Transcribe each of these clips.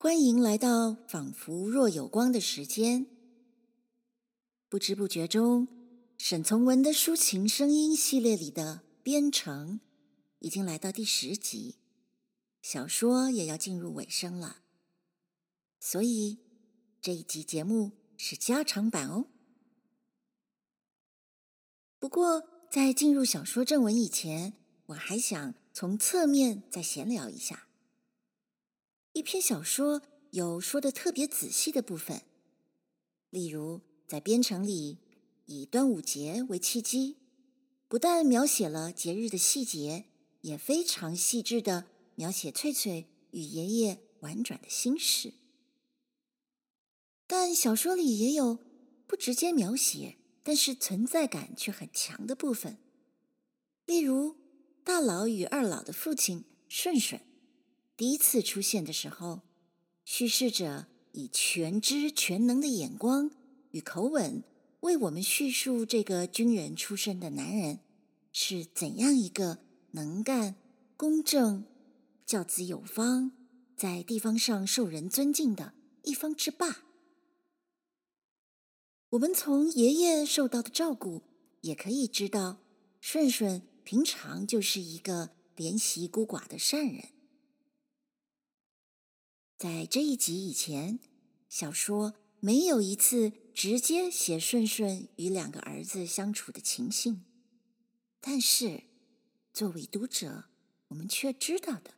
欢迎来到仿佛若有光的时间。不知不觉中，沈从文的抒情声音系列里的《边城》已经来到第十集，小说也要进入尾声了。所以这一集节目是加长版哦。不过，在进入小说正文以前，我还想从侧面再闲聊一下。一篇小说有说的特别仔细的部分，例如在《边城》里，以端午节为契机，不但描写了节日的细节，也非常细致的描写翠翠与爷爷婉转的心事。但小说里也有不直接描写，但是存在感却很强的部分，例如大老与二老的父亲顺顺。第一次出现的时候，叙事者以全知全能的眼光与口吻为我们叙述这个军人出身的男人是怎样一个能干、公正、教子有方，在地方上受人尊敬的一方之霸。我们从爷爷受到的照顾，也可以知道顺顺平常就是一个怜惜孤寡的善人。在这一集以前，小说没有一次直接写顺顺与两个儿子相处的情形，但是作为读者，我们却知道的。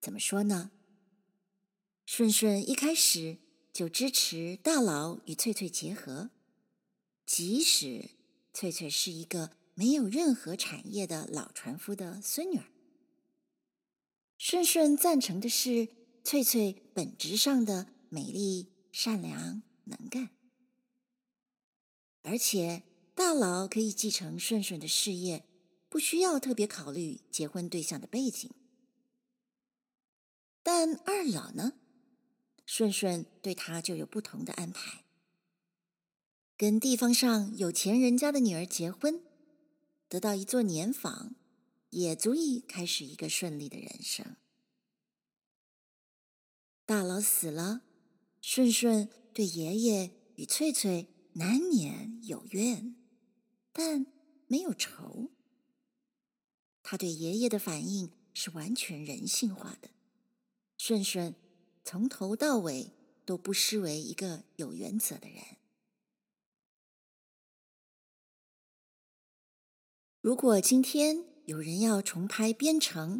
怎么说呢？顺顺一开始就支持大佬与翠翠结合，即使翠翠是一个没有任何产业的老船夫的孙女儿。顺顺赞成的是。翠翠本质上的美丽、善良、能干，而且大老可以继承顺顺的事业，不需要特别考虑结婚对象的背景。但二老呢？顺顺对他就有不同的安排，跟地方上有钱人家的女儿结婚，得到一座年房，也足以开始一个顺利的人生。大佬死了，顺顺对爷爷与翠翠难免有怨，但没有仇。他对爷爷的反应是完全人性化的。顺顺从头到尾都不失为一个有原则的人。如果今天有人要重拍《边城》，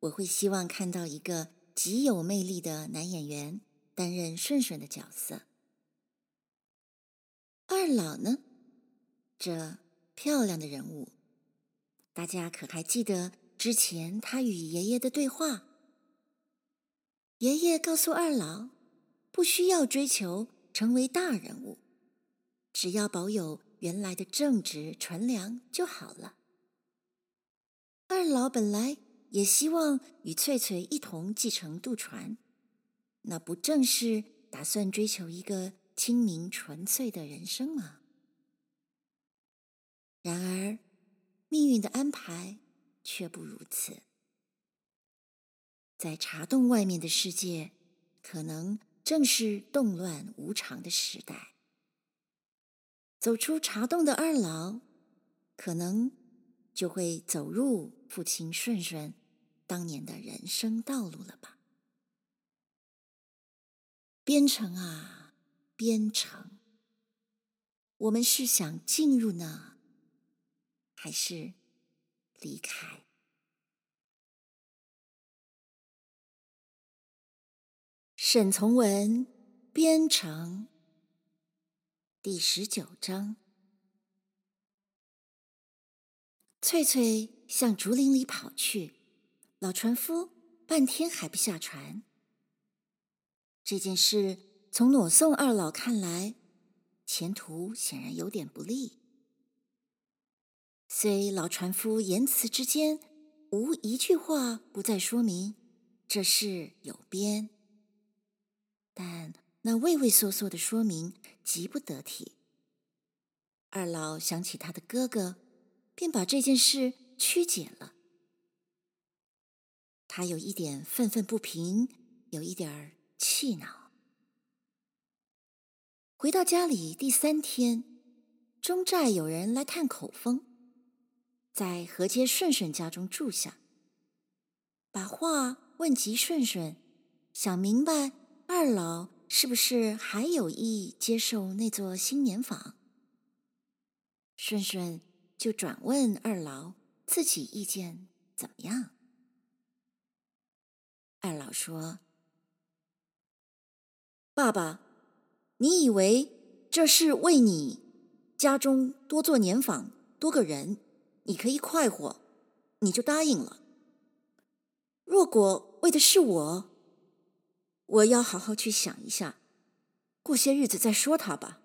我会希望看到一个。极有魅力的男演员担任顺顺的角色。二老呢？这漂亮的人物，大家可还记得之前他与爷爷的对话？爷爷告诉二老，不需要追求成为大人物，只要保有原来的正直纯良就好了。二老本来。也希望与翠翠一同继承渡船，那不正是打算追求一个清明纯粹的人生吗？然而，命运的安排却不如此。在茶洞外面的世界，可能正是动乱无常的时代。走出茶洞的二老，可能就会走入父亲顺顺当年的人生道路了吧？边城啊，边城，我们是想进入呢，还是离开？沈从文《边城》第十九章，翠翠向竹林里跑去。老船夫半天还不下船。这件事从裸送二老看来，前途显然有点不利。虽老船夫言辞之间无一句话不再说明这事有边，但那畏畏缩缩的说明极不得体。二老想起他的哥哥，便把这件事曲解了。他有一点愤愤不平，有一点儿气恼。回到家里第三天，中寨有人来探口风，在河街顺顺家中住下，把话问及顺顺，想明白二老是不是还有意接受那座新年房。顺顺就转问二老自己意见怎么样。二老说：“爸爸，你以为这是为你家中多做年访，多个人，你可以快活，你就答应了。若果为的是我，我要好好去想一下，过些日子再说他吧。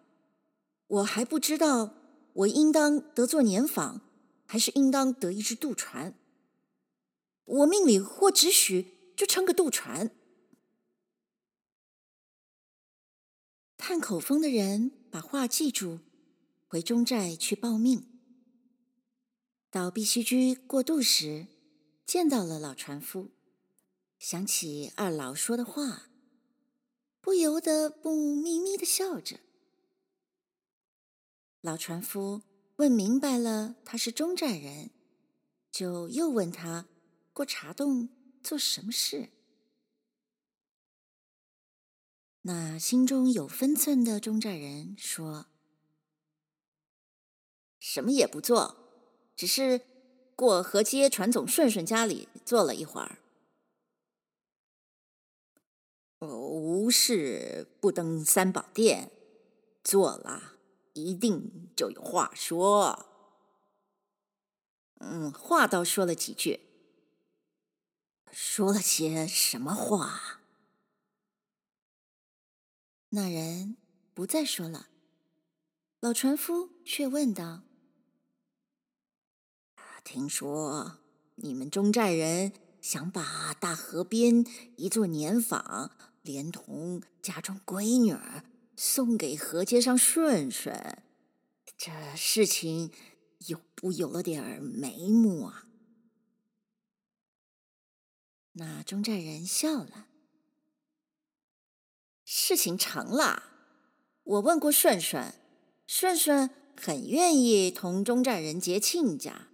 我还不知道，我应当得做年访，还是应当得一只渡船。我命里或只许。”就撑个渡船。探口风的人把话记住，回中寨去报命。到碧溪居过渡时，见到了老船夫，想起二老说的话，不由得不咪咪的笑着。老船夫问明白了他是中寨人，就又问他过茶洞。做什么事？那心中有分寸的中寨人说：“什么也不做，只是过河街船总顺顺家里坐了一会儿。无事不登三宝殿，坐了一定就有话说。嗯，话倒说了几句。”说了些什么话？那人不再说了。老船夫却问道：“听说你们中寨人想把大河边一座年访，连同家中闺女儿送给河街上顺顺，这事情有不有了点眉目啊？”那中寨人笑了。事情成了，我问过顺顺，顺顺很愿意同中寨人结亲家。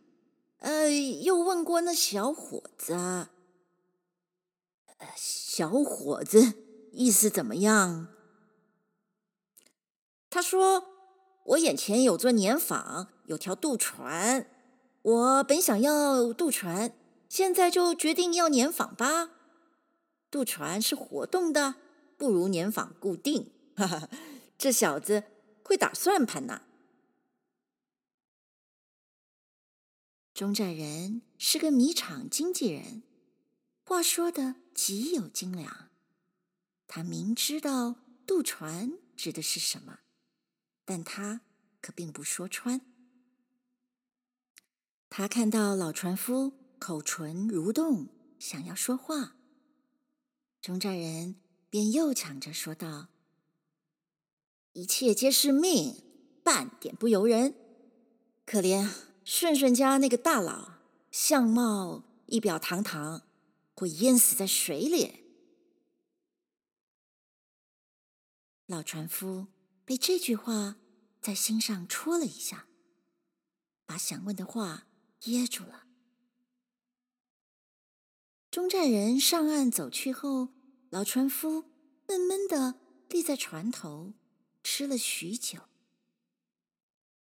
呃，又问过那小伙子，呃，小伙子意思怎么样？他说：“我眼前有座年坊，有条渡船，我本想要渡船。”现在就决定要年访吧，渡船是活动的，不如年访固定。哈哈，这小子会打算盘呐。中寨人是个米厂经纪人，话说的极有精良。他明知道渡船指的是什么，但他可并不说穿。他看到老船夫。口唇蠕动，想要说话，中寨人便又抢着说道：“一切皆是命，半点不由人。可怜顺顺家那个大佬，相貌仪表堂堂，会淹死在水里。”老船夫被这句话在心上戳了一下，把想问的话噎住了。中寨人上岸走去后，老船夫闷闷地立在船头，吃了许久，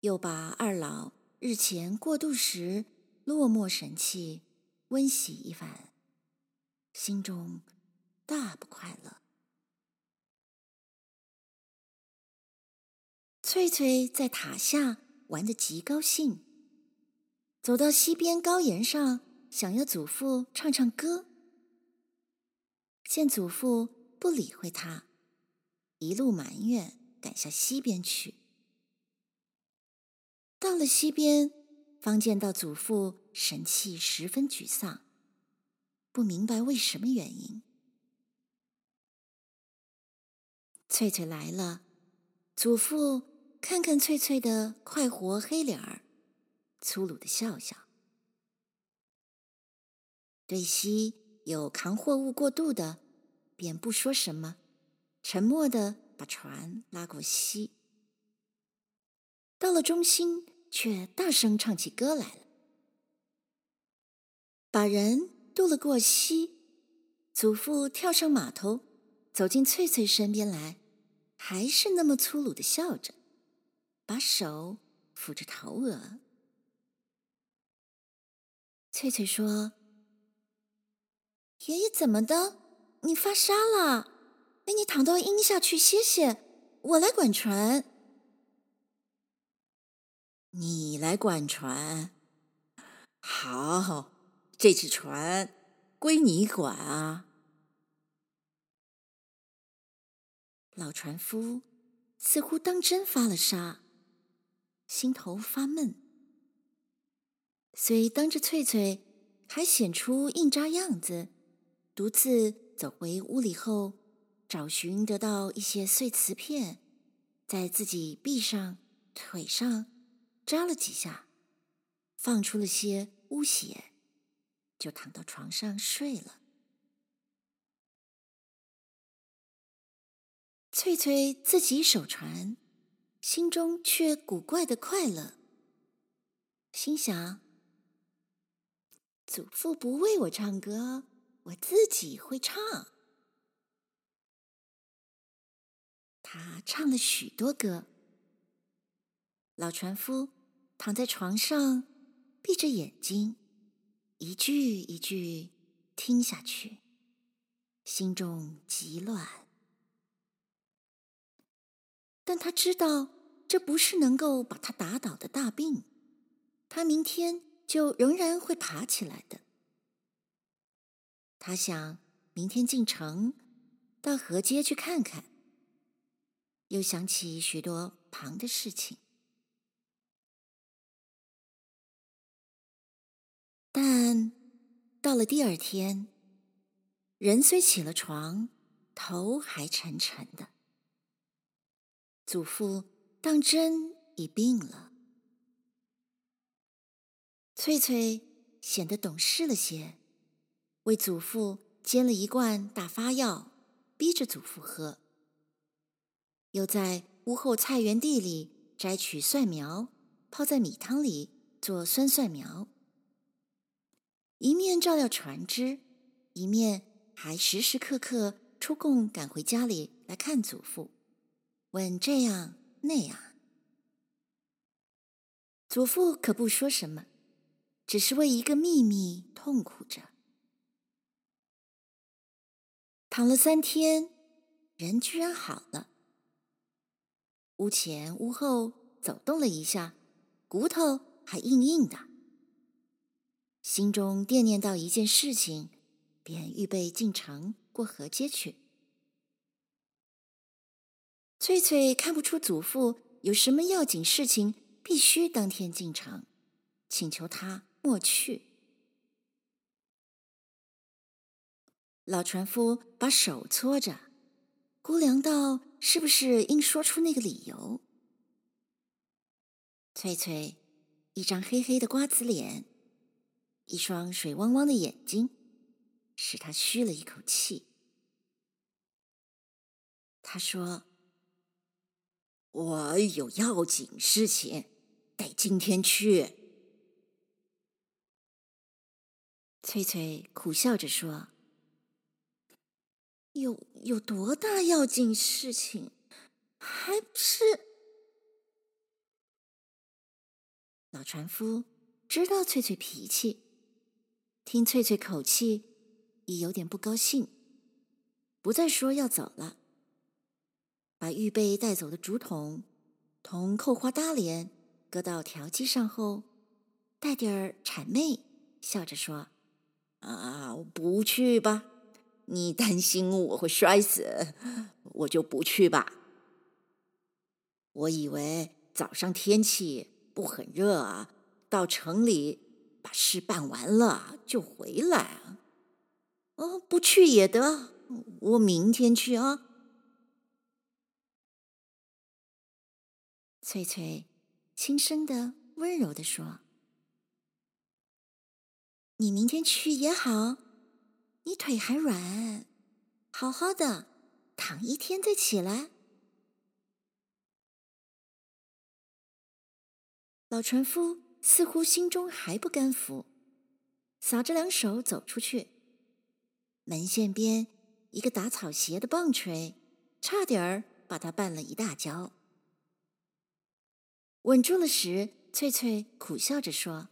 又把二老日前过渡时落寞神气温习一番，心中大不快乐。翠翠在塔下玩得极高兴，走到溪边高岩上。想要祖父唱唱歌，见祖父不理会他，一路埋怨赶向西边去。到了西边，方见到祖父神气十分沮丧，不明白为什么原因。翠翠来了，祖父看看翠翠的快活黑脸儿，粗鲁的笑笑。对溪有扛货物过度的，便不说什么，沉默的把船拉过溪。到了中心，却大声唱起歌来了。把人渡了过溪，祖父跳上码头，走进翠翠身边来，还是那么粗鲁的笑着，把手抚着头额。翠翠说：“爷爷怎么的？你发烧了？哎，你躺到阴下去歇歇，我来管船。”你来管船，好，这只船归你管啊。老船夫似乎当真发了烧，心头发闷，虽当着翠翠还显出硬扎样子，独自走回屋里后，找寻得到一些碎瓷片，在自己臂上、腿上。扎了几下，放出了些污血，就躺到床上睡了。翠翠自己守船，心中却古怪的快乐，心想：祖父不为我唱歌，我自己会唱。他唱了许多歌，老船夫。躺在床上，闭着眼睛，一句一句听下去，心中极乱。但他知道这不是能够把他打倒的大病，他明天就仍然会爬起来的。他想明天进城，到河街去看看，又想起许多旁的事情。但到了第二天，人虽起了床，头还沉沉的。祖父当真已病了。翠翠显得懂事了些，为祖父煎了一罐大发药，逼着祖父喝。又在屋后菜园地里摘取蒜苗，泡在米汤里做酸蒜苗。一面照料船只，一面还时时刻刻出贡赶回家里来看祖父，问这样那样。祖父可不说什么，只是为一个秘密痛苦着。躺了三天，人居然好了。屋前屋后走动了一下，骨头还硬硬的。心中惦念到一件事情，便预备进城过河街去。翠翠看不出祖父有什么要紧事情，必须当天进城，请求他莫去。老船夫把手搓着，估量到是不是应说出那个理由。翠翠一张黑黑的瓜子脸。一双水汪汪的眼睛，使他吁了一口气。他说：“我有要紧事情，得今天去。”翠翠苦笑着说：“有有多大要紧事情？还不是……”老船夫知道翠翠脾气。听翠翠口气，已有点不高兴，不再说要走了，把预备带走的竹筒同扣花搭帘搁到条机上后，带点儿谄媚，笑着说：“啊，不去吧，你担心我会摔死，我就不去吧。我以为早上天气不很热啊，到城里。”把事办完了就回来啊！哦，不去也得，我明天去啊。翠翠轻声的、温柔的说：“你明天去也好，你腿还软，好好的躺一天再起来。老船夫似乎心中还不甘服，撒着两手走出去。门线边一个打草鞋的棒槌，差点儿把他绊了一大跤。稳住了时，翠翠苦笑着说：“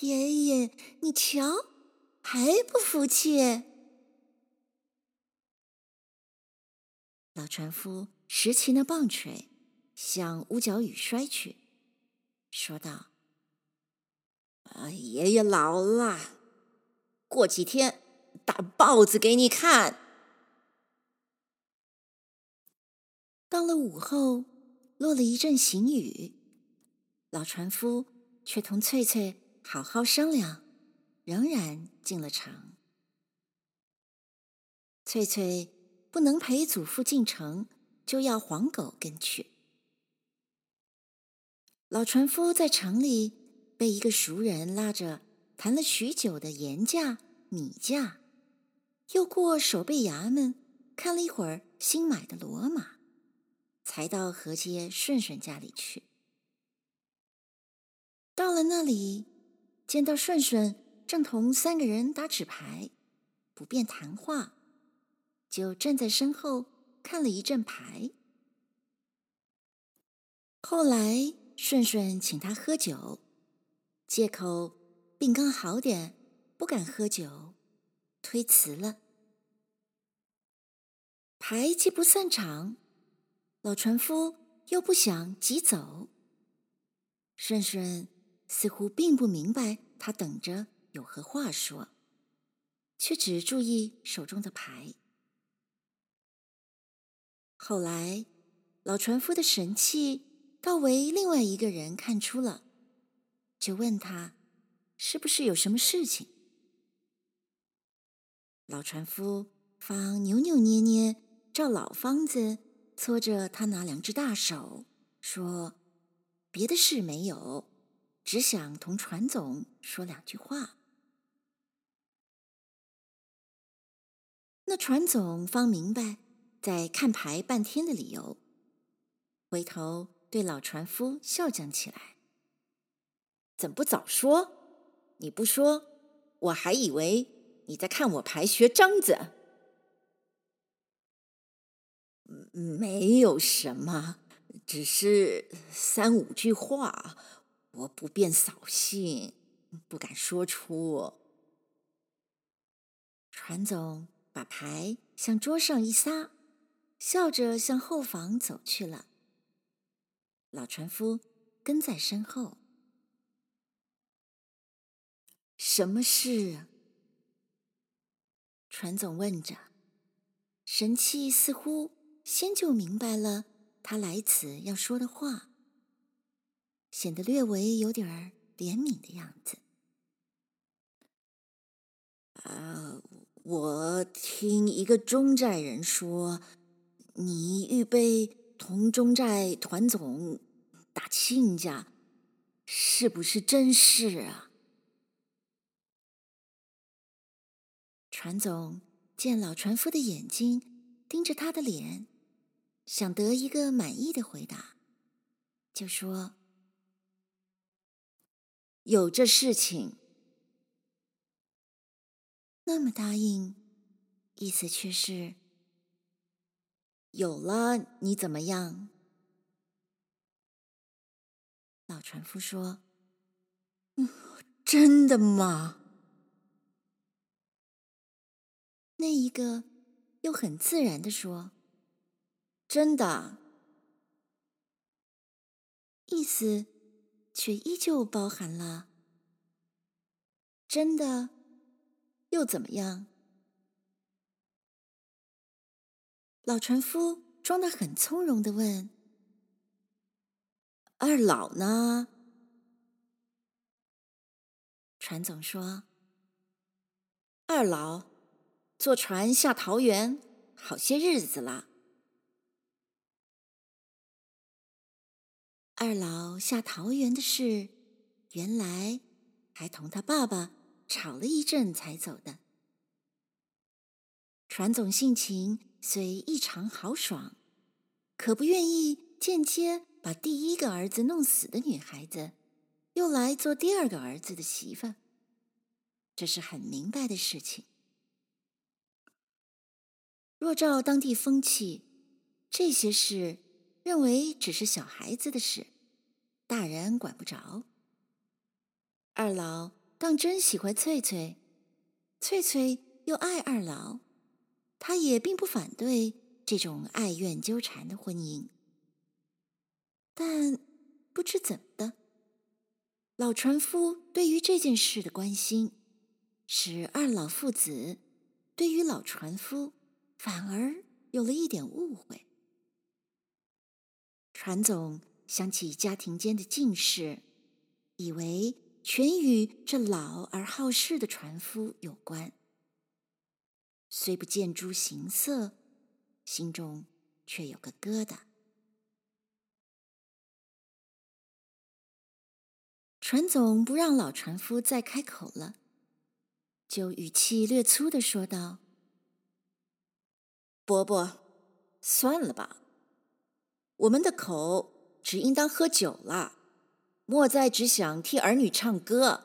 爷爷，你瞧，还不服气？”老船夫拾起那棒槌，向屋角雨摔去，说道：“啊，爷爷老了，过几天打豹子给你看。”到了午后，落了一阵行雨，老船夫却同翠翠好好商量，仍然进了城。翠翠不能陪祖父进城，就要黄狗跟去。老船夫在城里被一个熟人拉着谈了许久的盐价、米价，又过守备衙门看了一会儿新买的骡马，才到河街顺顺家里去。到了那里，见到顺顺正同三个人打纸牌，不便谈话，就站在身后看了一阵牌。后来。顺顺请他喝酒，借口病刚好点，不敢喝酒，推辞了。牌既不散场，老船夫又不想急走。顺顺似乎并不明白他等着有何话说，却只注意手中的牌。后来，老船夫的神气。倒为另外一个人看出了，就问他是不是有什么事情。老船夫方扭扭捏捏照老方子搓着他那两只大手，说：“别的事没有，只想同船总说两句话。”那船总方明白在看牌半天的理由，回头。对老船夫笑讲起来：“怎不早说？你不说，我还以为你在看我牌学张子。没有什么，只是三五句话，我不便扫兴，不敢说出。”船总把牌向桌上一撒，笑着向后房走去了。老船夫跟在身后。什么事？船总问着，神气似乎先就明白了他来此要说的话，显得略微有点怜悯的样子。啊，我听一个中寨人说，你预备同中寨团总。打亲家，是不是真事啊？船总见老船夫的眼睛盯着他的脸，想得一个满意的回答，就说：“有这事情。”那么答应，意思却是有了，你怎么样？老船夫说：“，真的吗？”那一个又很自然地说：“真的。”意思却依旧包含了“真的”，又怎么样？老船夫装得很从容地问。二老呢？船总说：“二老坐船下桃园好些日子了。”二老下桃园的事，原来还同他爸爸吵了一阵才走的。船总性情虽异常豪爽，可不愿意间接把第一个儿子弄死的女孩子，又来做第二个儿子的媳妇，这是很明白的事情。若照当地风气，这些事认为只是小孩子的事，大人管不着。二老当真喜欢翠翠，翠翠又爱二老，他也并不反对这种爱怨纠缠的婚姻。但不知怎么的。老船夫对于这件事的关心，使二老父子对于老船夫反而有了一点误会。船总想起家庭间的近事，以为全与这老而好事的船夫有关，虽不见诸形色，心中却有个疙瘩。船总不让老船夫再开口了，就语气略粗的说道：“伯伯，算了吧，我们的口只应当喝酒了，莫再只想替儿女唱歌。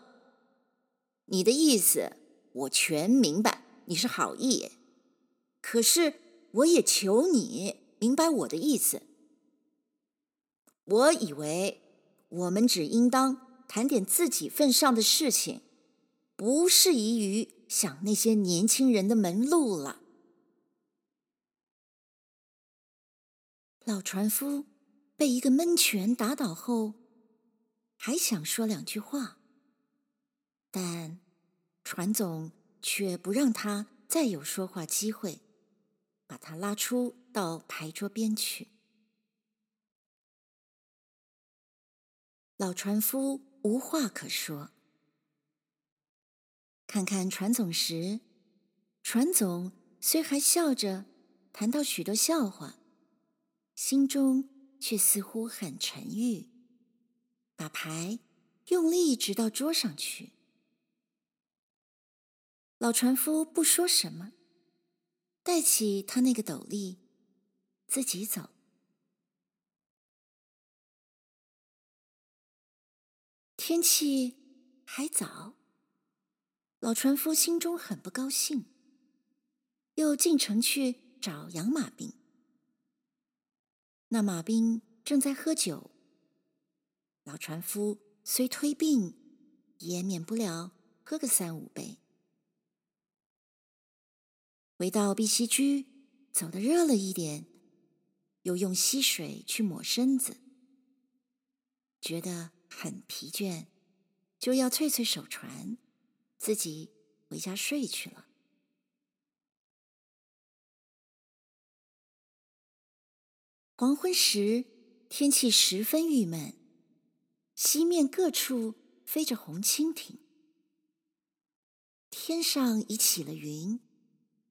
你的意思我全明白，你是好意，可是我也求你明白我的意思。我以为我们只应当。”谈点自己份上的事情，不适宜于想那些年轻人的门路了。老船夫被一个闷拳打倒后，还想说两句话，但船总却不让他再有说话机会，把他拉出到牌桌边去。老船夫。无话可说。看看船总时，船总虽还笑着谈到许多笑话，心中却似乎很沉郁，把牌用力直到桌上去。老船夫不说什么，带起他那个斗笠，自己走。天气还早，老船夫心中很不高兴，又进城去找养马兵。那马兵正在喝酒，老船夫虽推病，也免不了喝个三五杯。回到碧溪居，走得热了一点，又用溪水去抹身子，觉得。很疲倦，就要翠翠守船，自己回家睡去了。黄昏时，天气十分郁闷，西面各处飞着红蜻蜓，天上已起了云，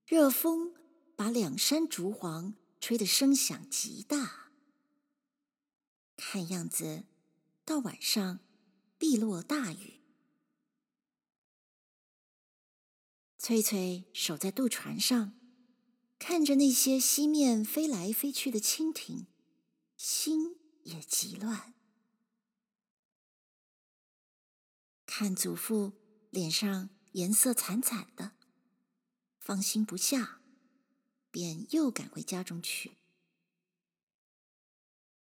热风把两山竹簧吹得声响极大，看样子。到晚上必落大雨。翠翠守在渡船上，看着那些西面飞来飞去的蜻蜓，心也急乱。看祖父脸上颜色惨惨的，放心不下，便又赶回家中去。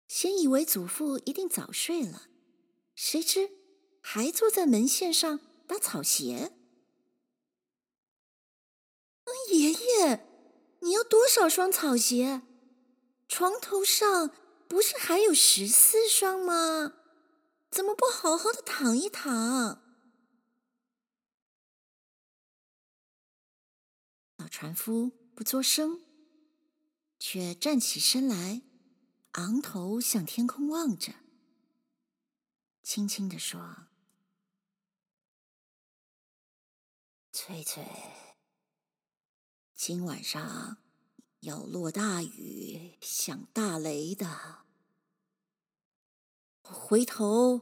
先以为祖父一定早睡了，谁知还坐在门线上打草鞋。爷爷，你要多少双草鞋？床头上不是还有十四双吗？怎么不好好的躺一躺？老船夫不作声，却站起身来。昂头向天空望着，轻轻地说：“翠翠，今晚上要落大雨，响大雷的。回头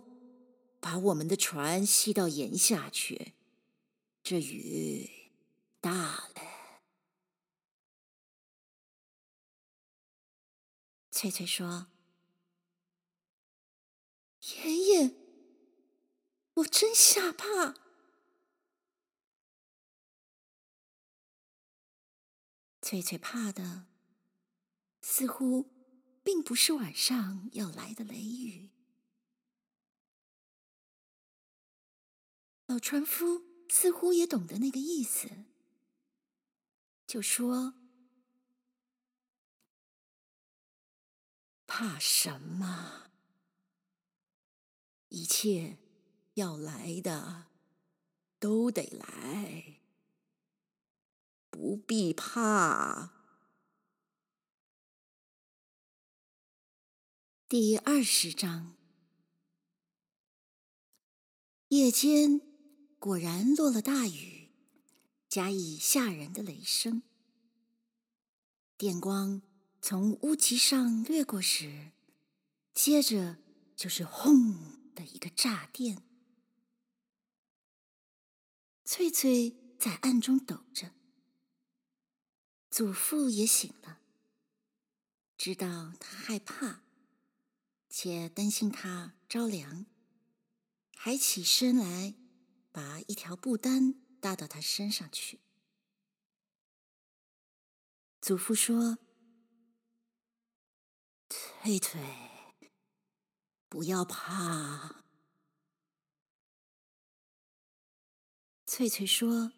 把我们的船吸到岩下去。这雨大了。”翠翠说：“爷爷，我真吓怕。”翠翠怕的，似乎并不是晚上要来的雷雨。老船夫似乎也懂得那个意思，就说：“怕什么？一切要来的都得来。”不必怕。第二十章，夜间果然落了大雨，加以吓人的雷声。电光从屋脊上掠过时，接着就是“轰”的一个炸电。翠翠在暗中抖着。祖父也醒了，知道他害怕，且担心他着凉，还起身来把一条布单搭到他身上去。祖父说：“翠翠，不要怕。”翠翠说：“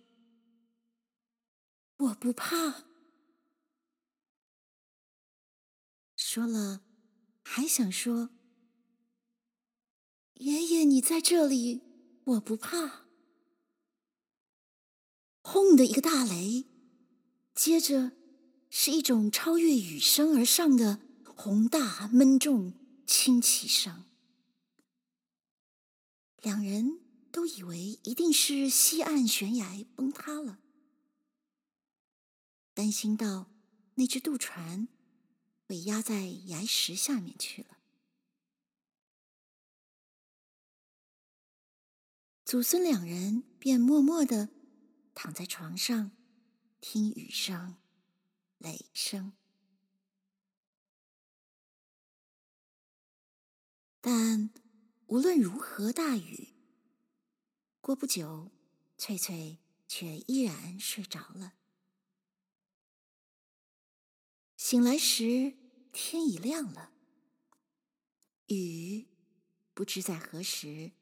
我不怕。”说了，还想说：“爷爷，你在这里，我不怕。”轰的一个大雷，接着是一种超越雨声而上的宏大闷重倾篑声。两人都以为一定是西岸悬崖崩塌了，担心到那只渡船。被压在崖石下面去了。祖孙两人便默默的躺在床上，听雨声、雷声。但无论如何大雨，过不久，翠翠却依然睡着了。醒来时，天已亮了。雨不知在何时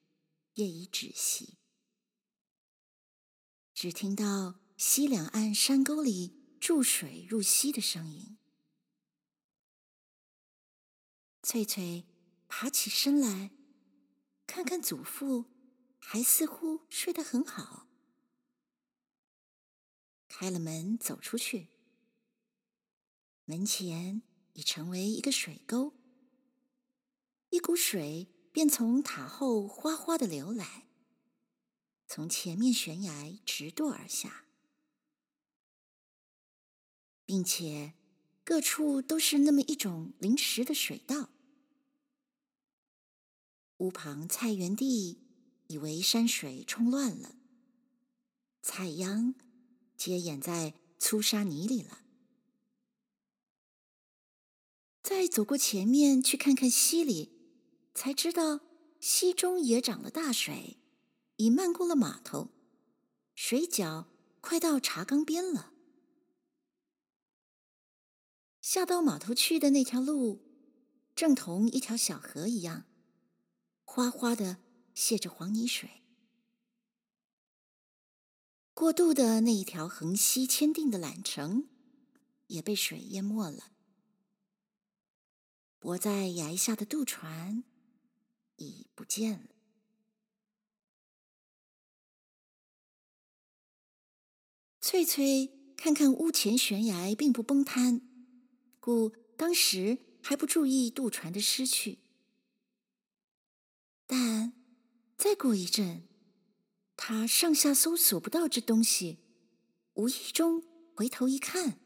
也已止息，只听到西两岸山沟里注水入溪的声音。翠翠爬起身来，看看祖父，还似乎睡得很好，开了门走出去。门前已成为一个水沟，一股水便从塔后哗哗的流来，从前面悬崖直堕而下，并且各处都是那么一种临时的水道。屋旁菜园地以为山水冲乱了，菜秧皆掩在粗沙泥里了。再走过前面去看看溪里，才知道溪中也涨了大水，已漫过了码头，水脚快到茶缸边了。下到码头去的那条路，正同一条小河一样，哗哗的泄着黄泥水。过渡的那一条横溪签订的缆绳，也被水淹没了。泊在崖下的渡船已不见了。翠翠看看屋前悬崖并不崩塌，故当时还不注意渡船的失去。但再过一阵，她上下搜索不到这东西，无意中回头一看，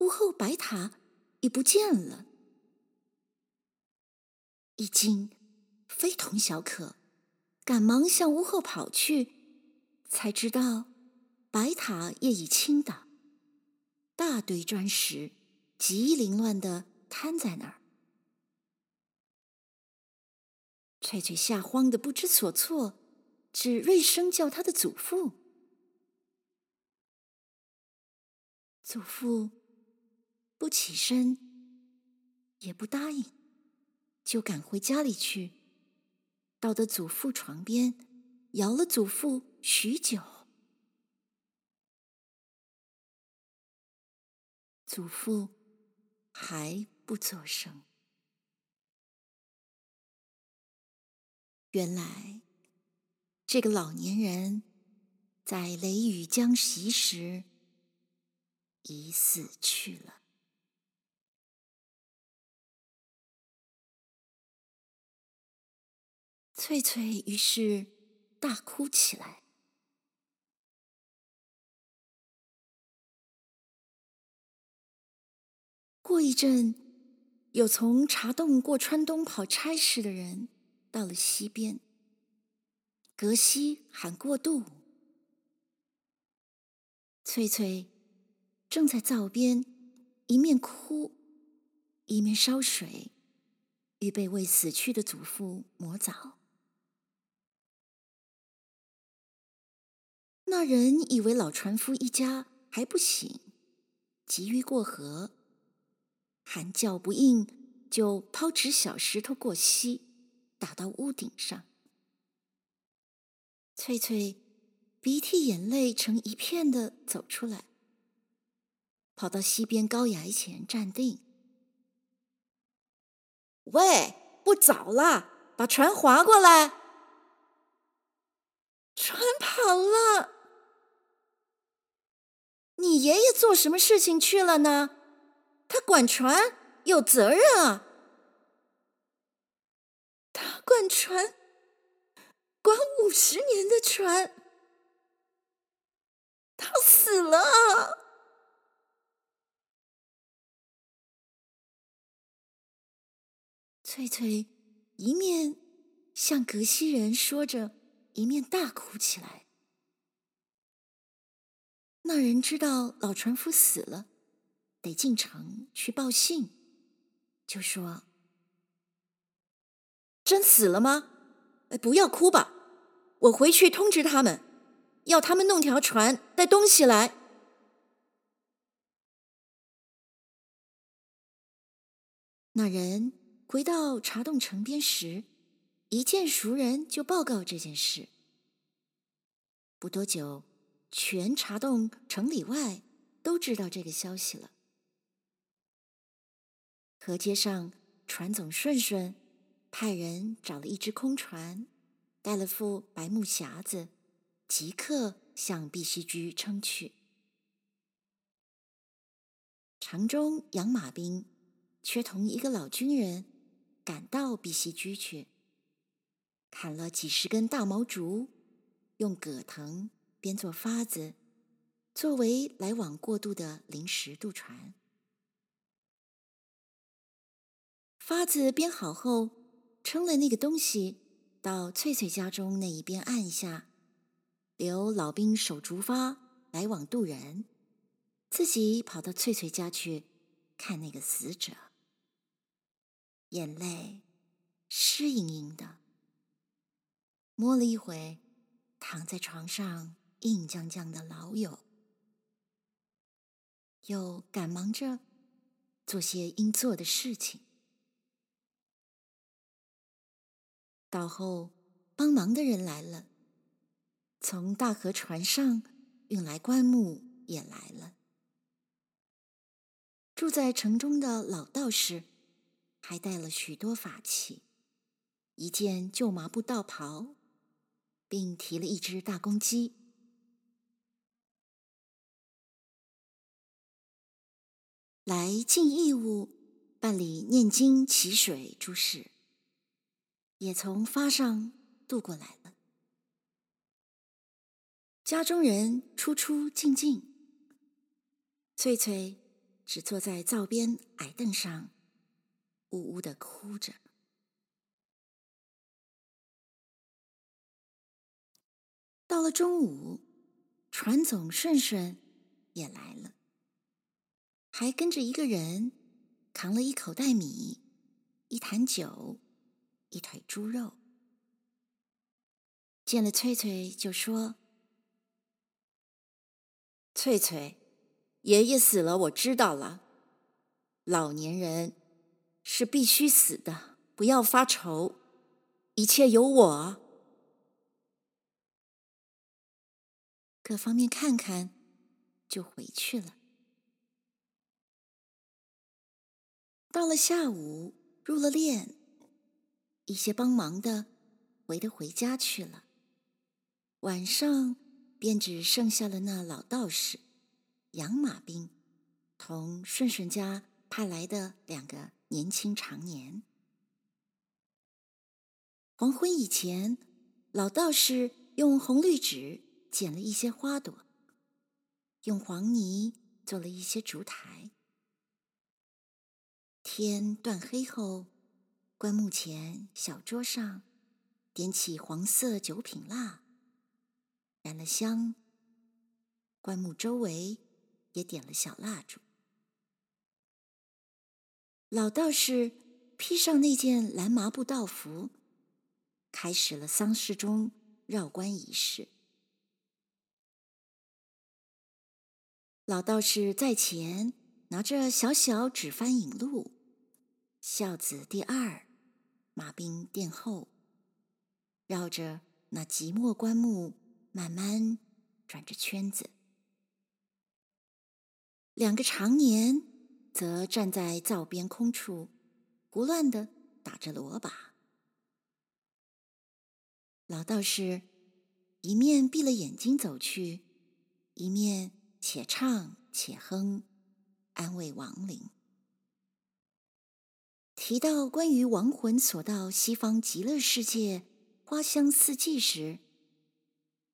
屋后白塔已不见了。一惊，非同小可，赶忙向屋后跑去，才知道白塔业已倾倒，大堆砖石极凌乱地瘫在那儿。翠翠吓慌的不知所措，只厉声叫她的祖父。祖父不起身，也不答应，就赶回家里去，到的祖父床边，摇了祖父许久。祖父还不作声。原来，这个老年人在雷雨将袭时已死去了。翠翠于是大哭起来。过一阵，有从茶洞过川东跑差事的人到了溪边，隔溪喊过渡。翠翠正在灶边，一面哭，一面烧水，预备为死去的祖父磨澡。那人以为老船夫一家还不醒，急于过河。喊叫不应，就抛掷小石头过溪，打到屋顶上。翠翠鼻涕眼泪成一片的走出来，跑到溪边高崖前站定。喂，不早了，把船划过来。船跑了。你爷爷做什么事情去了呢？他管船有责任啊！他管船，管五十年的船，他死了！翠翠一面向格西人说着，一面大哭起来。那人知道老船夫死了。得进城去报信，就说：“真死了吗？哎，不要哭吧，我回去通知他们，要他们弄条船带东西来。”那人回到茶洞城边时，一见熟人，就报告这件事。不多久，全茶洞城里外都知道这个消息了。河街上，船总顺顺派人找了一只空船，带了副白木匣子，即刻向碧溪居称去。城中养马兵却同一个老军人赶到碧溪居去，砍了几十根大毛竹，用葛藤编作筏子，作为来往过渡的临时渡船。发子编好后，撑了那个东西到翠翠家中那一边岸下，留老兵守竹筏来往渡人，自己跑到翠翠家去看那个死者，眼泪湿盈盈的，摸了一会，躺在床上硬僵僵的老友，又赶忙着做些应做的事情。到后，帮忙的人来了，从大河船上运来棺木也来了。住在城中的老道士还带了许多法器，一件旧麻布道袍，并提了一只大公鸡，来尽义务办理念经、祈水诸事。也从发上渡过来了。家中人出出进进，翠翠只坐在灶边矮凳上，呜呜的哭着。到了中午，船总顺顺也来了，还跟着一个人扛了一口袋米、一坛酒、一腿猪肉，见了翠翠就说：“翠翠，爷爷死了，我知道了。老年人是必须死的，不要发愁，一切有我。”各方面看看，就回去了。到了下午，入了殓，一些帮忙的回的回家去了。晚上便只剩下了那老道士杨马兵同顺顺家派来的两个年轻长年。黄昏以前，老道士用红绿纸。剪了一些花朵，用黄泥做了一些烛台。天断黑后，棺木前小桌上点起黄色九品蜡，燃了香。棺木周围也点了小蜡烛。老道士披上那件蓝麻布道服，开始了丧事中绕棺仪式。老道士在前，拿着小小纸幡引路；孝子第二，马兵殿后，绕着那即墨棺木慢慢转着圈子。两个长年则站在灶边空处，胡乱地打着锣把。老道士一面闭了眼睛走去，一面。且唱且哼，安慰亡灵。提到关于亡魂所到西方极乐世界花香四季时，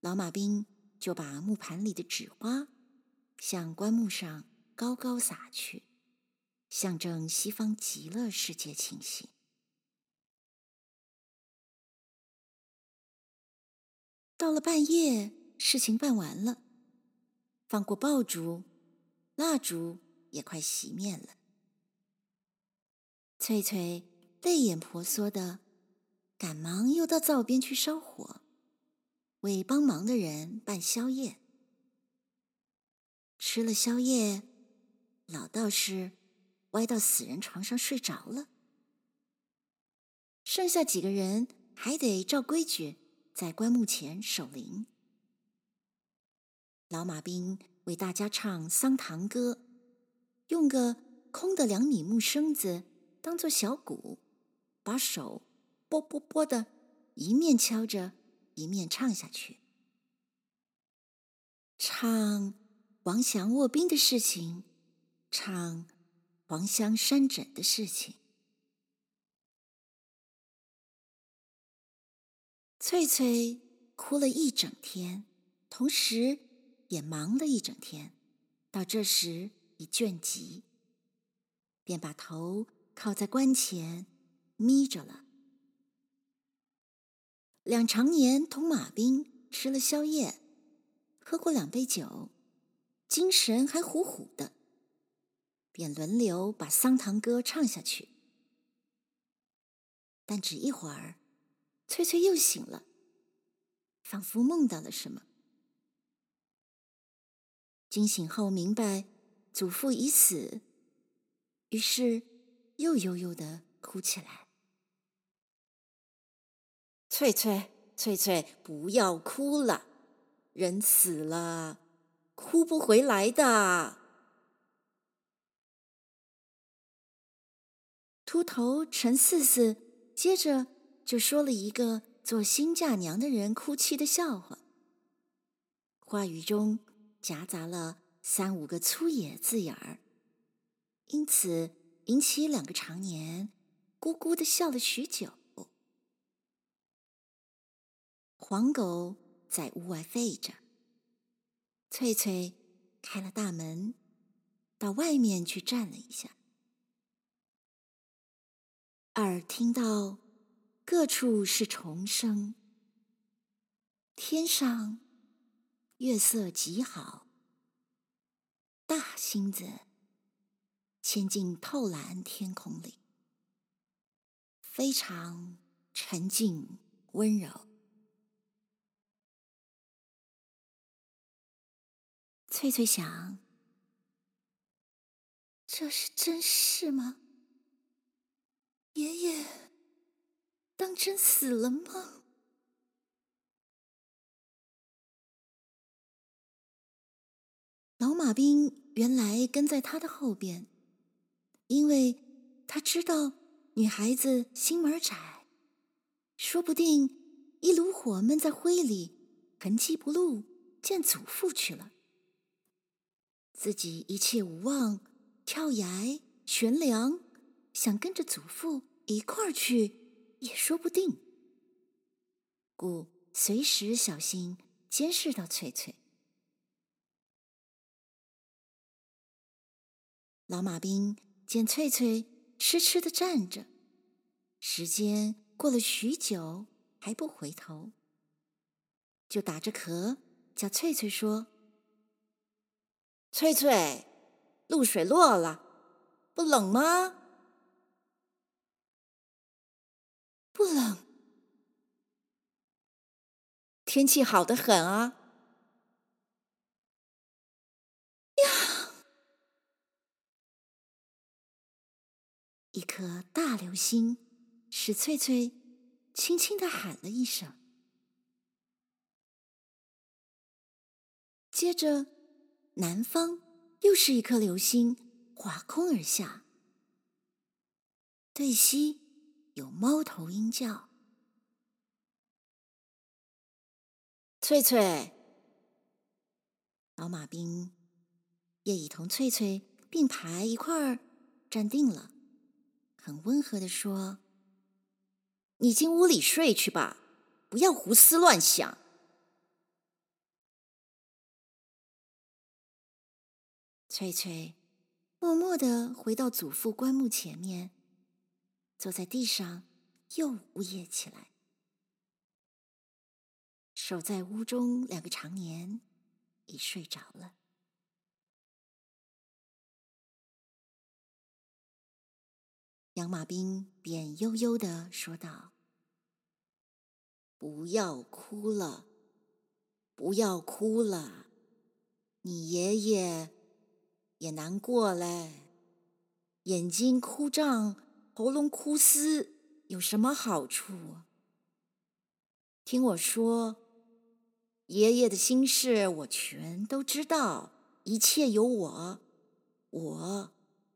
老马兵就把木盘里的纸花向棺木上高高撒去，象征西方极乐世界情形。到了半夜，事情办完了。放过爆竹，蜡烛也快熄灭了。翠翠泪眼婆娑的，赶忙又到灶边去烧火，为帮忙的人办宵夜。吃了宵夜，老道士歪到死人床上睡着了。剩下几个人还得照规矩在棺木前守灵。老马兵为大家唱丧堂歌，用个空的两米木绳子当做小鼓，把手啵啵啵的，一面敲着，一面唱下去。唱王祥卧冰的事情，唱黄香山枕的事情。翠翠哭了一整天，同时。也忙了一整天，到这时已倦极，便把头靠在棺前眯着了。两长年同马兵吃了宵夜，喝过两杯酒，精神还虎虎的，便轮流把丧堂歌唱下去。但只一会儿，翠翠又醒了，仿佛梦到了什么。惊醒后明白祖父已死，于是又悠悠的哭起来。翠翠，翠翠，不要哭了，人死了，哭不回来的。秃头陈四四接着就说了一个做新嫁娘的人哭泣的笑话，话语中。夹杂了三五个粗野字眼儿，因此引起两个长年咕咕的笑了许久。黄狗在屋外吠着，翠翠开了大门，到外面去站了一下，耳听到各处是虫声，天上。月色极好，大星子陷进透蓝天空里，非常沉静温柔。翠翠想：这是真事吗？爷爷当真死了吗？老马兵原来跟在他的后边，因为他知道女孩子心门窄，说不定一炉火闷在灰里，痕迹不露，见祖父去了。自己一切无望，跳崖悬梁，想跟着祖父一块儿去，也说不定。故随时小心监视到翠翠。老马兵见翠翠痴痴的站着，时间过了许久还不回头，就打着壳叫翠翠说。翠翠，露水落了，不冷吗？不冷，天气好得很啊。一颗大流星使翠翠轻轻的喊了一声，接着。南方又是一颗流星划空而下，对西有猫头鹰叫。翠翠，老马兵也已同翠翠并排一块儿站定了，很温和地说：“你进屋里睡去吧，不要胡思乱想。”翠翠默默地回到祖父棺木前面，坐在地上又呜咽起来。守在屋中两个长年已睡着了。杨马兵便悠悠地说道：“不要哭了，不要哭了，你爷爷。”也难过嘞，眼睛哭胀，喉咙哭嘶，有什么好处？听我说，爷爷的心事我全都知道，一切有我，我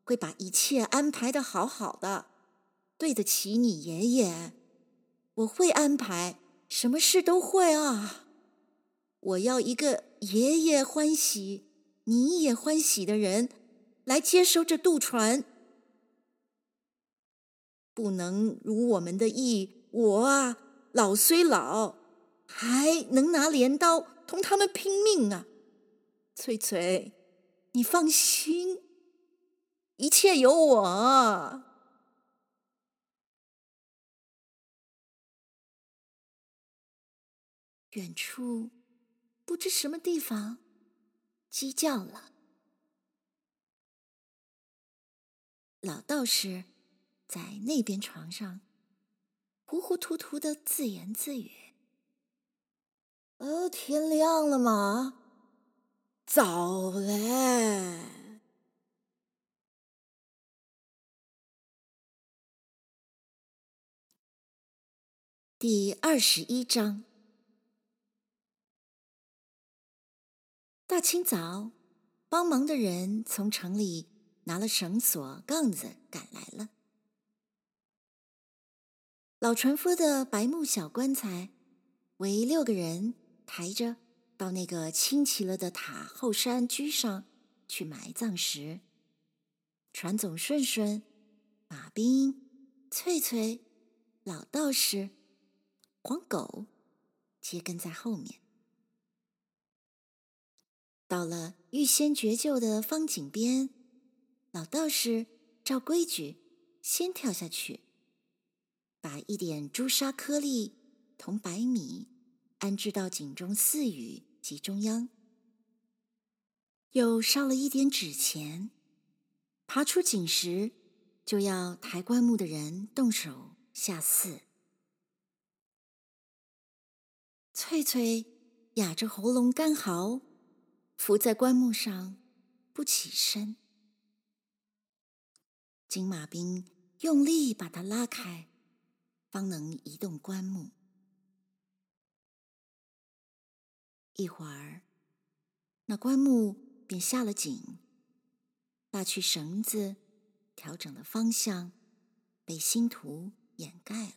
会把一切安排的好好的，对得起你爷爷。我会安排，什么事都会啊！我要一个爷爷欢喜。你也欢喜的人来接收这渡船，不能如我们的意。我啊，老虽老，还能拿镰刀同他们拼命啊！翠翠，你放心，一切有我。远处不知什么地方。鸡叫了，老道士在那边床上糊糊涂涂的自言自语：“呃，天亮了吗？早嘞。”第二十一章。大清早，帮忙的人从城里拿了绳索、杠子赶来了。老船夫的白木小棺材，为六个人抬着到那个倾奇了的塔后山居上去埋葬时，船总顺顺，马兵、翠翠、老道士、黄狗接跟在后面。到了预先掘就的方井边，老道士照规矩先跳下去，把一点朱砂颗粒同白米安置到井中四隅及中央，又烧了一点纸钱，爬出井时，就要抬棺木的人动手下四。翠翠哑着喉咙干嚎，伏在棺木上不起身。金马兵用力把她拉开，方能移动棺木。一会儿，那棺木便下了井，拉去绳子，调整了方向，被星图掩盖了。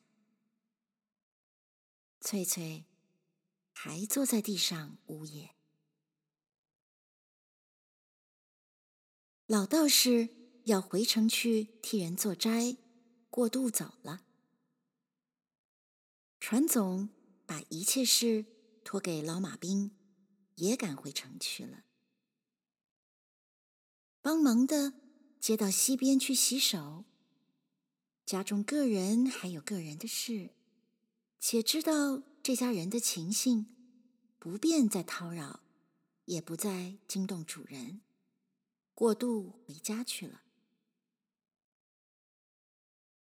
翠翠还坐在地上呜咽。老道士要回城去替人做斋，过渡走了。船总把一切事托给老马兵，也赶回城去了。帮忙的接到溪边去洗手，家中各人还有各人的事，且知道这家人的情形，不便再叨扰，也不再惊动主人，过渡回家去了。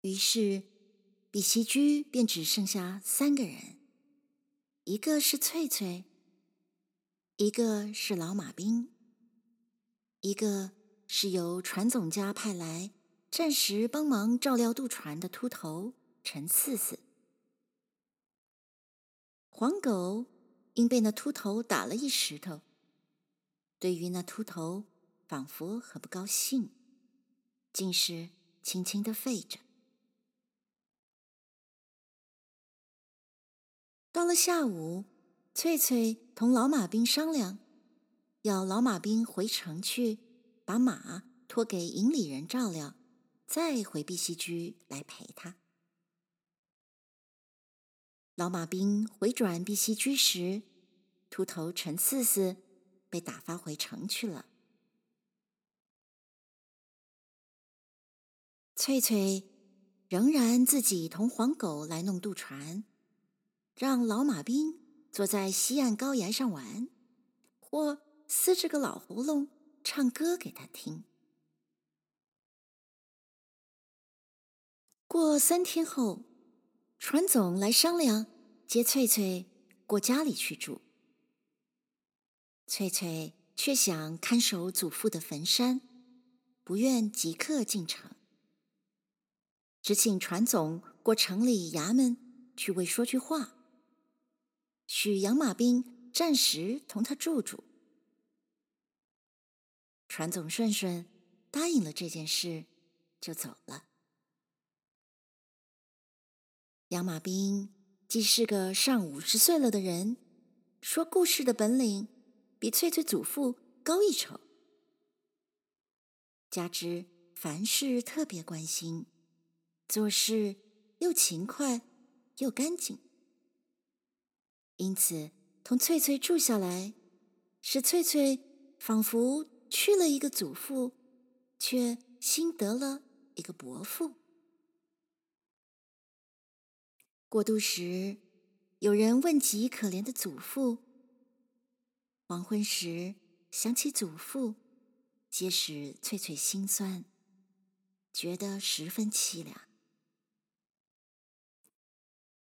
于是，比奇居便只剩下三个人，一个是翠翠，一个是老马兵，一个是由船总家派来暂时帮忙照料渡船的秃头陈四四。黄狗因被那秃头打了一石头，对于那秃头仿佛很不高兴，竟是轻轻的吠着。到了下午，翠翠同老马兵商量，要老马兵回城去，把马托给营里人照料，再回碧溪居来陪他。老马兵回转碧溪居时，秃头陈四四被打发回城去了。翠翠仍然自己同黄狗来弄渡船。让老马兵坐在西岸高崖上玩，或撕着个老喉咙唱歌给他听。过三天后，船总来商量接翠翠过家里去住。翠翠却想看守祖父的坟山，不愿即刻进城，只请船总过城里衙门去为说句话。许养马兵暂时同他住住。船总顺顺答应了这件事，就走了。养马兵既是个上五十岁了的人，说故事的本领比翠翠祖父高一筹，加之凡事特别关心，做事又勤快又干净。因此，同翠翠住下来，使翠翠仿佛去了一个祖父，却新得了一个伯父。过渡时，有人问及可怜的祖父，黄昏时想起祖父，皆使翠翠心酸，觉得十分凄凉，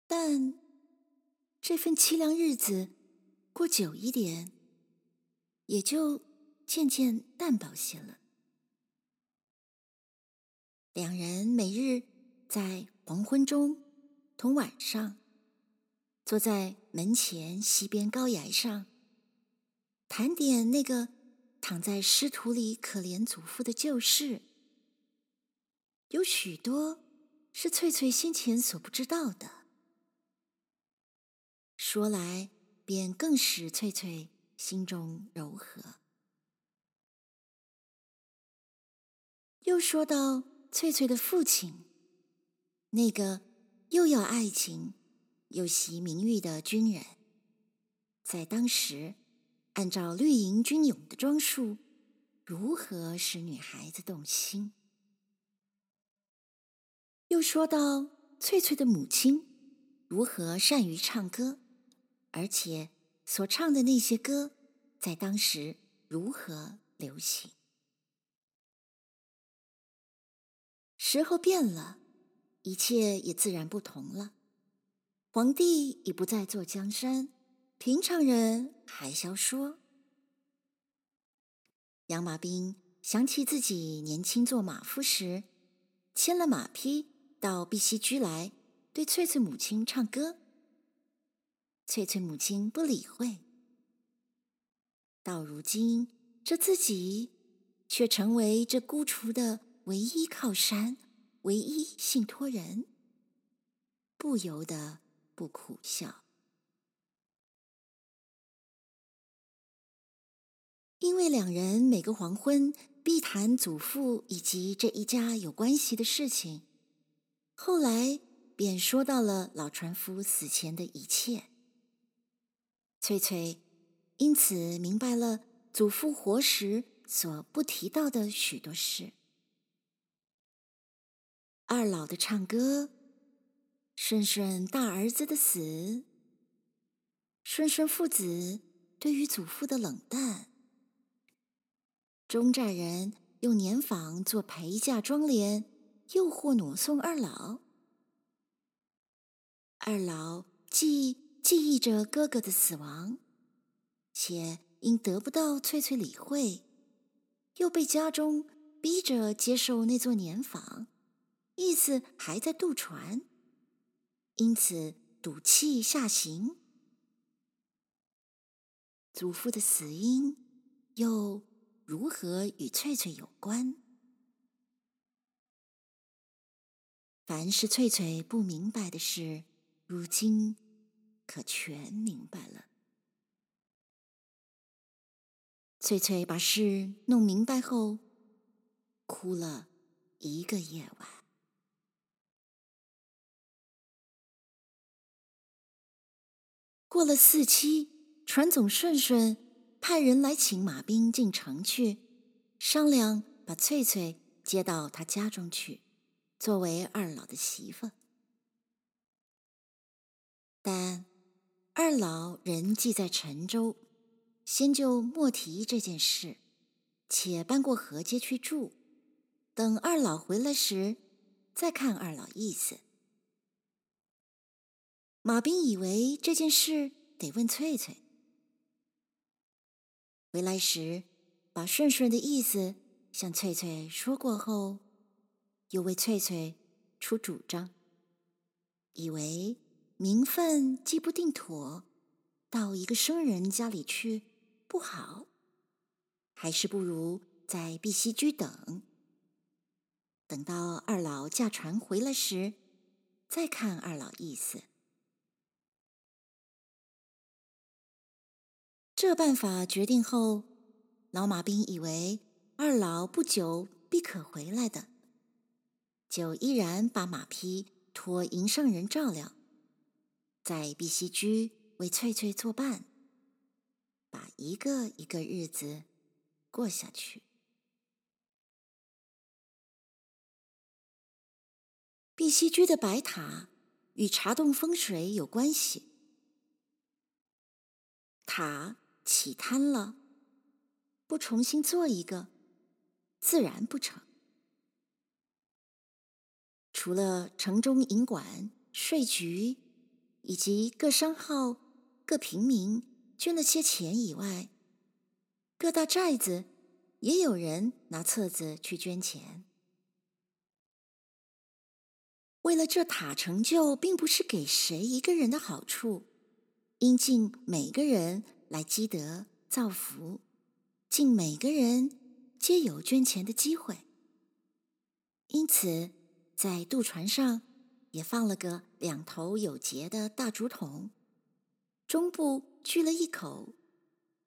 但。这份凄凉日子过久一点，也就渐渐淡薄些了。两人每日在黄昏中同晚上，坐在门前西边高崖上，谈点那个躺在尸土里可怜祖父的旧事，有许多是翠翠先前所不知道的。说来，便更使翠翠心中柔和。又说到翠翠的父亲，那个又要爱情又习名誉的军人，在当时按照绿营军勇的装束，如何使女孩子动心？又说到翠翠的母亲，如何善于唱歌。而且所唱的那些歌，在当时如何流行？时候变了，一切也自然不同了。皇帝已不再坐江山，平常人还消说。杨马兵想起自己年轻做马夫时，牵了马匹到碧溪居来，对翠翠母亲唱歌。翠翠母亲不理会。到如今，这自己却成为这孤雏的唯一靠山、唯一信托人，不由得不苦笑。因为两人每个黄昏必谈祖父以及这一家有关系的事情，后来便说到了老船夫死前的一切。翠翠。因此，明白了祖父活时所不提到的许多事。二老的唱歌，顺顺大儿子的死，顺顺父子对于祖父的冷淡，中寨人用年访做陪嫁妆奁，诱惑挪送二老。二老既记忆着哥哥的死亡。且因得不到翠翠理会，又被家中逼着接受那座年访，意思还在渡船，因此赌气下行。祖父的死因又如何与翠翠有关？凡是翠翠不明白的事，如今可全明白了。翠翠把事弄明白后，哭了一个夜晚。过了四七，船总顺顺派人来请马兵进城去，商量把翠翠接到他家中去，作为二老的媳妇。但二老人既在陈州。先就莫提这件事，且搬过河街去住。等二老回来时，再看二老意思。马兵以为这件事得问翠翠。回来时，把顺顺的意思向翠翠说过后，又为翠翠出主张，以为名分既不定妥，到一个生人家里去。不好，还是不如在碧溪居等。等到二老驾船回来时，再看二老意思。这办法决定后，老马兵以为二老不久必可回来的，就依然把马匹托营上人照料，在碧溪居为翠翠作伴。把一个一个日子过下去。碧溪居的白塔与茶洞风水有关系。塔起贪了，不重新做一个，自然不成。除了城中银管、税局以及各商号、各平民。捐了些钱以外，各大寨子也有人拿册子去捐钱。为了这塔成就，并不是给谁一个人的好处，应尽每个人来积德造福，尽每个人皆有捐钱的机会。因此，在渡船上也放了个两头有节的大竹筒，中部。锯了一口，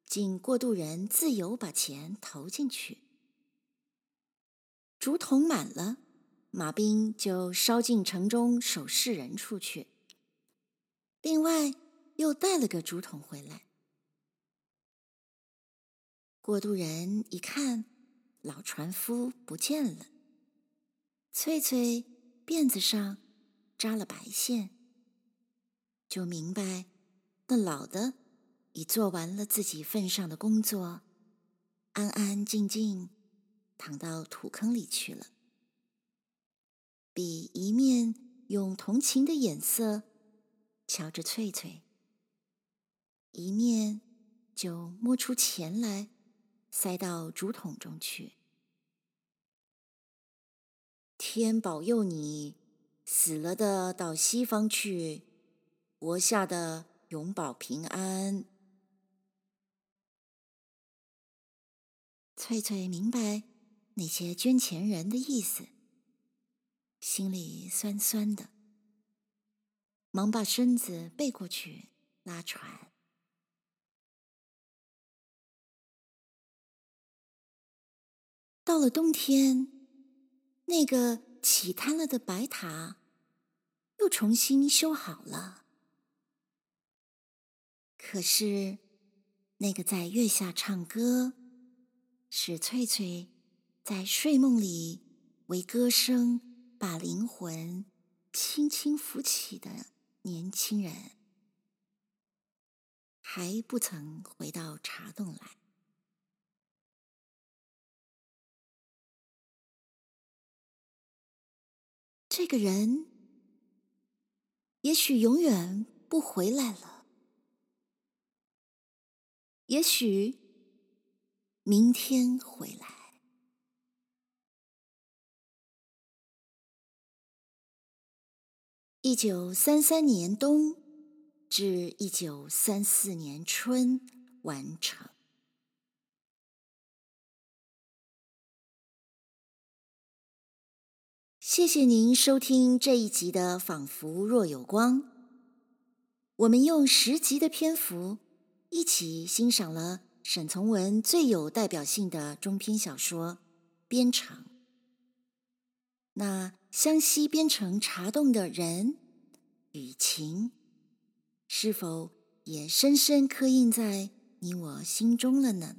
尽过渡人自由把钱投进去。竹筒满了，马兵就捎进城中守事人处去。另外又带了个竹筒回来。过渡人一看，老船夫不见了，翠翠辫子上扎了白线，就明白那老的。已做完了自己份上的工作，安安静静躺到土坑里去了。比一面用同情的眼色瞧着翠翠，一面就摸出钱来塞到竹筒中去。天保佑你，死了的到西方去，活下的永保平安。翠翠明白那些捐钱人的意思，心里酸酸的，忙把身子背过去拉船。到了冬天。那个起坍了的白塔又重新修好了，可是那个在月下唱歌，使翠翠在睡梦里为歌声把灵魂轻轻扶起的年轻人，还不曾回到茶洞来。这个人也许永远不回来了，也许明天回来。一九三三年冬至一九三四年春完成。谢谢您收听这一集的《仿佛若有光》。我们用十集的篇幅，一起欣赏了沈从文最有代表性的中篇小说《边城》。那湘西边城茶洞的人与情，是否也深深刻印在你我心中了呢？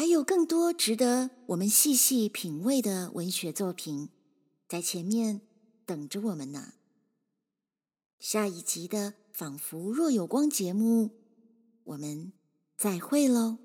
还有更多值得我们细细品味的文学作品，在前面等着我们呢。下一集的《仿佛若有光》节目，我们再会喽。